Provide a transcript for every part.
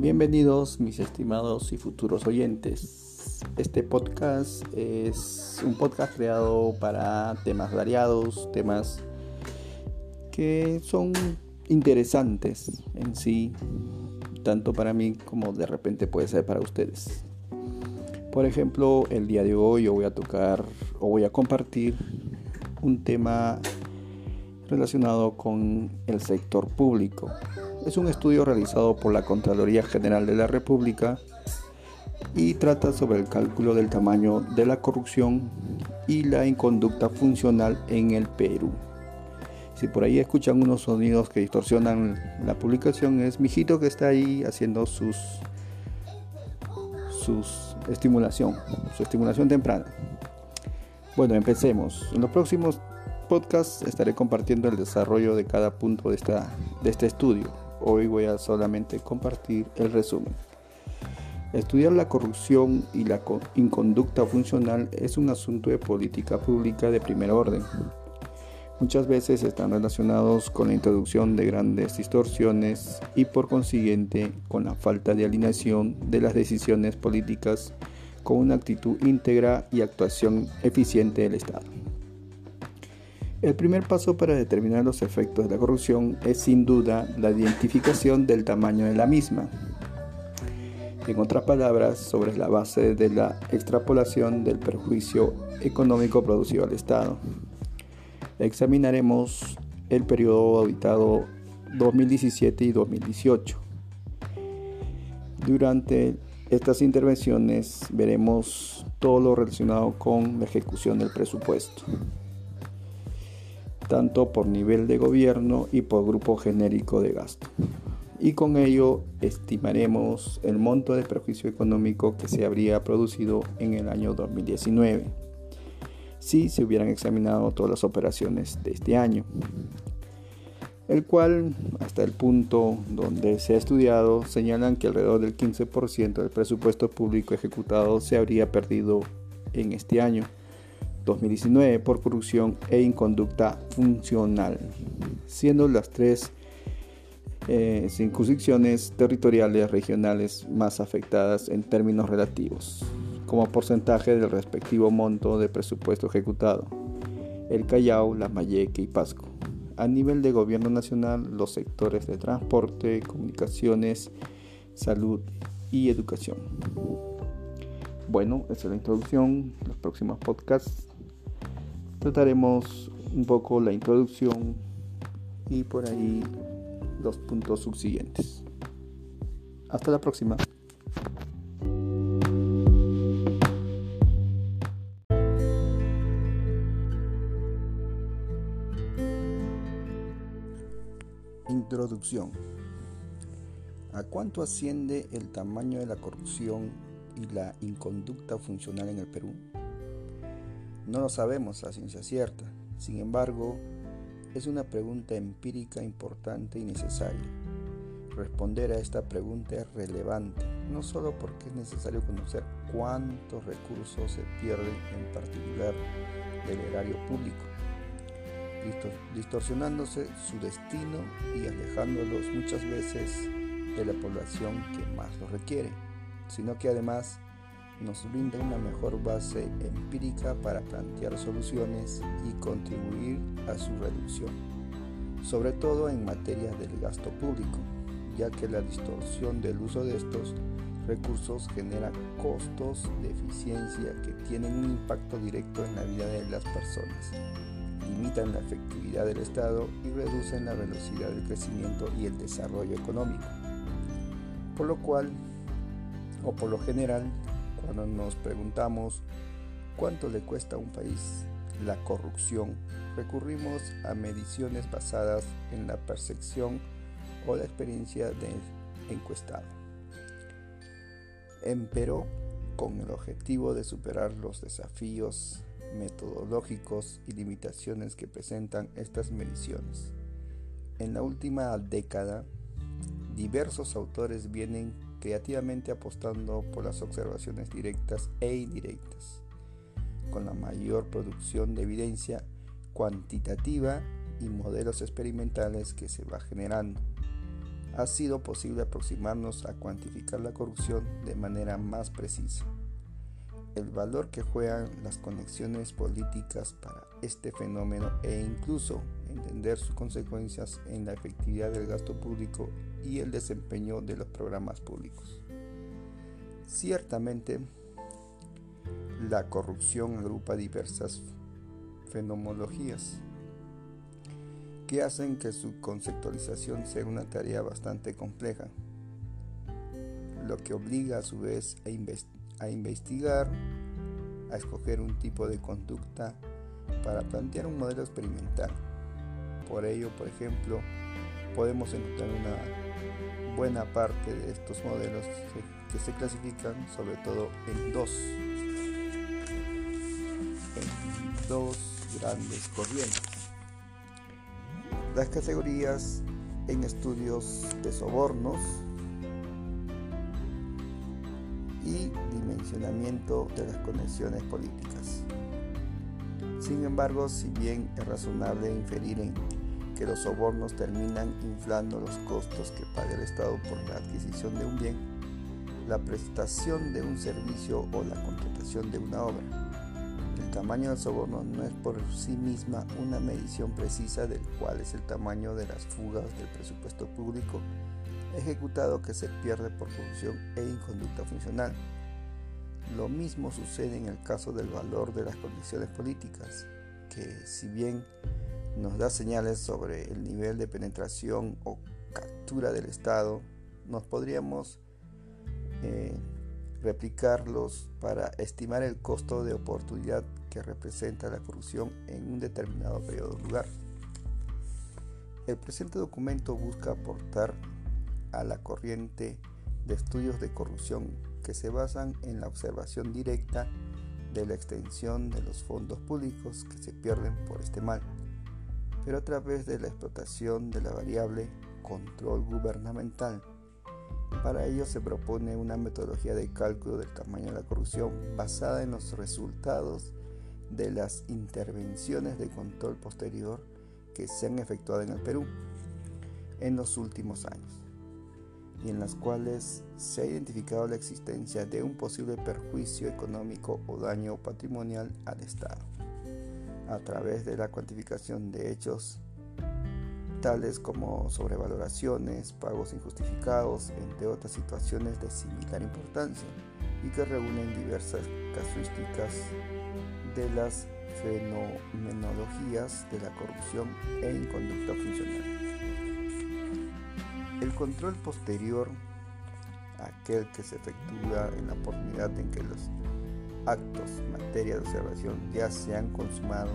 Bienvenidos mis estimados y futuros oyentes. Este podcast es un podcast creado para temas variados, temas que son interesantes en sí, tanto para mí como de repente puede ser para ustedes. Por ejemplo, el día de hoy yo voy a tocar o voy a compartir un tema relacionado con el sector público. Es un estudio realizado por la Contraloría General de la República y trata sobre el cálculo del tamaño de la corrupción y la inconducta funcional en el Perú. Si por ahí escuchan unos sonidos que distorsionan la publicación, es mi hijito que está ahí haciendo sus, sus estimulación, su estimulación temprana. Bueno, empecemos. En los próximos podcasts estaré compartiendo el desarrollo de cada punto de, esta, de este estudio. Hoy voy a solamente compartir el resumen. Estudiar la corrupción y la inconducta funcional es un asunto de política pública de primer orden. Muchas veces están relacionados con la introducción de grandes distorsiones y por consiguiente con la falta de alineación de las decisiones políticas con una actitud íntegra y actuación eficiente del Estado. El primer paso para determinar los efectos de la corrupción es sin duda la identificación del tamaño de la misma. En otras palabras, sobre la base de la extrapolación del perjuicio económico producido al Estado. Examinaremos el periodo auditado 2017 y 2018. Durante estas intervenciones veremos todo lo relacionado con la ejecución del presupuesto tanto por nivel de gobierno y por grupo genérico de gasto. Y con ello estimaremos el monto de perjuicio económico que se habría producido en el año 2019, si se hubieran examinado todas las operaciones de este año, el cual hasta el punto donde se ha estudiado señalan que alrededor del 15% del presupuesto público ejecutado se habría perdido en este año 2019 por corrupción e inconducta funcional, siendo las tres eh, circunscripciones territoriales regionales más afectadas en términos relativos, como porcentaje del respectivo monto de presupuesto ejecutado, el Callao, La Mayeque y Pasco. A nivel de gobierno nacional, los sectores de transporte, comunicaciones, salud y educación. Bueno, esa es la introducción. Los próximos podcasts trataremos un poco la introducción y por ahí los puntos subsiguientes. Hasta la próxima. Introducción. ¿A cuánto asciende el tamaño de la corrupción y la inconducta funcional en el Perú? No lo sabemos a ciencia cierta, sin embargo, es una pregunta empírica importante y necesaria. Responder a esta pregunta es relevante, no solo porque es necesario conocer cuántos recursos se pierden en particular del erario público, distorsionándose su destino y alejándolos muchas veces de la población que más lo requiere, sino que además nos brinda una mejor base empírica para plantear soluciones y contribuir a su reducción, sobre todo en materia del gasto público, ya que la distorsión del uso de estos recursos genera costos de eficiencia que tienen un impacto directo en la vida de las personas, limitan la efectividad del Estado y reducen la velocidad del crecimiento y el desarrollo económico. Por lo cual, o por lo general, cuando nos preguntamos cuánto le cuesta a un país la corrupción, recurrimos a mediciones basadas en la percepción o la experiencia del encuestado. Empero, con el objetivo de superar los desafíos metodológicos y limitaciones que presentan estas mediciones. En la última década, diversos autores vienen creativamente apostando por las observaciones directas e indirectas, con la mayor producción de evidencia cuantitativa y modelos experimentales que se va generando. ha sido posible aproximarnos a cuantificar la corrupción de manera más precisa. El valor que juegan las conexiones políticas para este fenómeno e incluso entender sus consecuencias en la efectividad del gasto público y el desempeño de los programas públicos. Ciertamente, la corrupción agrupa diversas fenomenologías que hacen que su conceptualización sea una tarea bastante compleja, lo que obliga a su vez a, a investigar, a escoger un tipo de conducta para plantear un modelo experimental. Por ello, por ejemplo, podemos encontrar una buena parte de estos modelos que se clasifican sobre todo en dos, en dos grandes corrientes. Las categorías en estudios de sobornos y dimensionamiento de las conexiones políticas. Sin embargo, si bien es razonable inferir en que los sobornos terminan inflando los costos que paga el Estado por la adquisición de un bien, la prestación de un servicio o la contratación de una obra, el tamaño del soborno no es por sí misma una medición precisa del cual es el tamaño de las fugas del presupuesto público ejecutado que se pierde por corrupción e inconducta funcional. Lo mismo sucede en el caso del valor de las condiciones políticas, que si bien nos da señales sobre el nivel de penetración o captura del Estado, nos podríamos eh, replicarlos para estimar el costo de oportunidad que representa la corrupción en un determinado periodo o lugar. El presente documento busca aportar a la corriente de estudios de corrupción que se basan en la observación directa de la extensión de los fondos públicos que se pierden por este mal, pero a través de la explotación de la variable control gubernamental. Para ello se propone una metodología de cálculo del tamaño de la corrupción basada en los resultados de las intervenciones de control posterior que se han efectuado en el Perú en los últimos años y en las cuales se ha identificado la existencia de un posible perjuicio económico o daño patrimonial al Estado a través de la cuantificación de hechos tales como sobrevaloraciones, pagos injustificados, entre otras situaciones de similar importancia, y que reúnen diversas casuísticas de las fenomenologías de la corrupción e inconducta funcional. El control posterior, aquel que se efectúa en la oportunidad en que los actos, materia de observación ya se han consumado,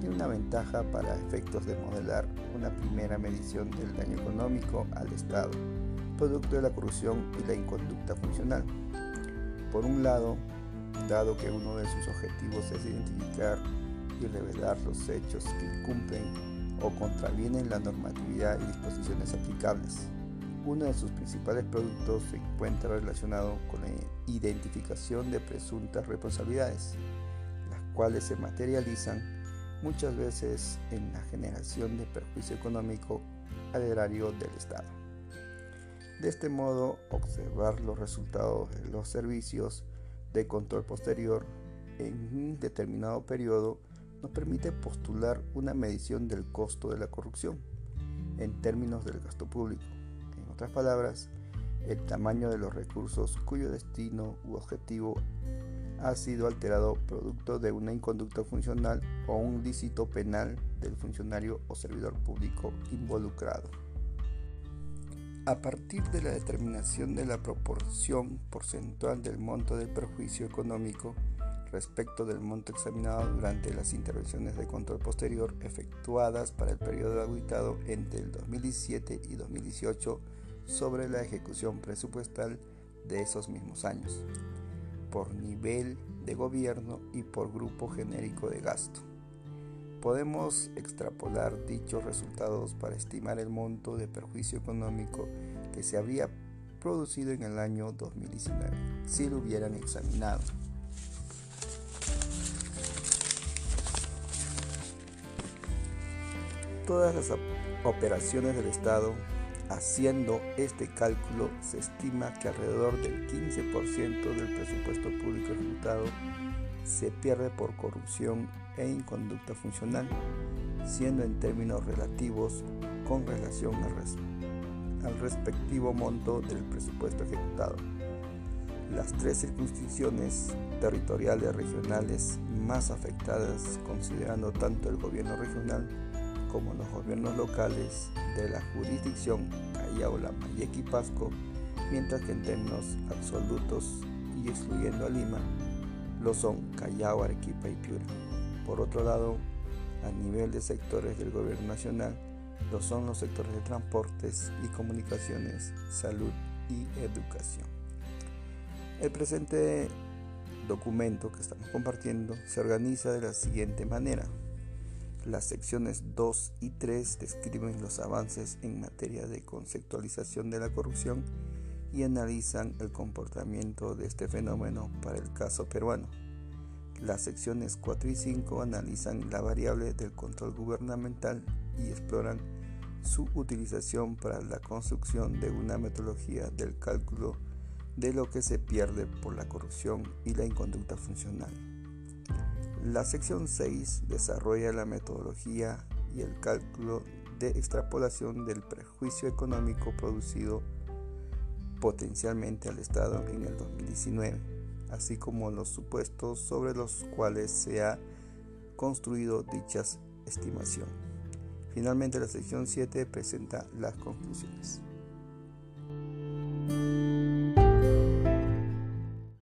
tiene una ventaja para efectos de modelar una primera medición del daño económico al Estado, producto de la corrupción y la inconducta funcional. Por un lado, dado que uno de sus objetivos es identificar y revelar los hechos que cumplen o contravienen la normatividad y disposiciones aplicables. Uno de sus principales productos se encuentra relacionado con la identificación de presuntas responsabilidades, las cuales se materializan muchas veces en la generación de perjuicio económico al erario del Estado. De este modo, observar los resultados de los servicios de control posterior en un determinado periodo nos permite postular una medición del costo de la corrupción en términos del gasto público. Otras palabras, el tamaño de los recursos cuyo destino u objetivo ha sido alterado producto de una inconducta funcional o un lícito penal del funcionario o servidor público involucrado. A partir de la determinación de la proporción porcentual del monto del perjuicio económico respecto del monto examinado durante las intervenciones de control posterior efectuadas para el periodo auditado entre el 2017 y 2018 sobre la ejecución presupuestal de esos mismos años por nivel de gobierno y por grupo genérico de gasto. Podemos extrapolar dichos resultados para estimar el monto de perjuicio económico que se habría producido en el año 2019 si lo hubieran examinado. Todas las operaciones del Estado Haciendo este cálculo, se estima que alrededor del 15% del presupuesto público ejecutado se pierde por corrupción e inconducta funcional, siendo en términos relativos con relación al, al respectivo monto del presupuesto ejecutado. Las tres circunscripciones territoriales regionales más afectadas, considerando tanto el gobierno regional como los gobiernos locales de la jurisdicción Callao, Lambayeque y Pasco, mientras que en términos absolutos y excluyendo a Lima, lo son Callao, Arequipa y Piura. Por otro lado, a nivel de sectores del gobierno nacional, lo son los sectores de transportes y comunicaciones, salud y educación. El presente documento que estamos compartiendo se organiza de la siguiente manera. Las secciones 2 y 3 describen los avances en materia de conceptualización de la corrupción y analizan el comportamiento de este fenómeno para el caso peruano. Las secciones 4 y 5 analizan la variable del control gubernamental y exploran su utilización para la construcción de una metodología del cálculo de lo que se pierde por la corrupción y la inconducta funcional. La sección 6 desarrolla la metodología y el cálculo de extrapolación del prejuicio económico producido potencialmente al Estado en el 2019, así como los supuestos sobre los cuales se ha construido dicha estimación. Finalmente, la sección 7 presenta las conclusiones.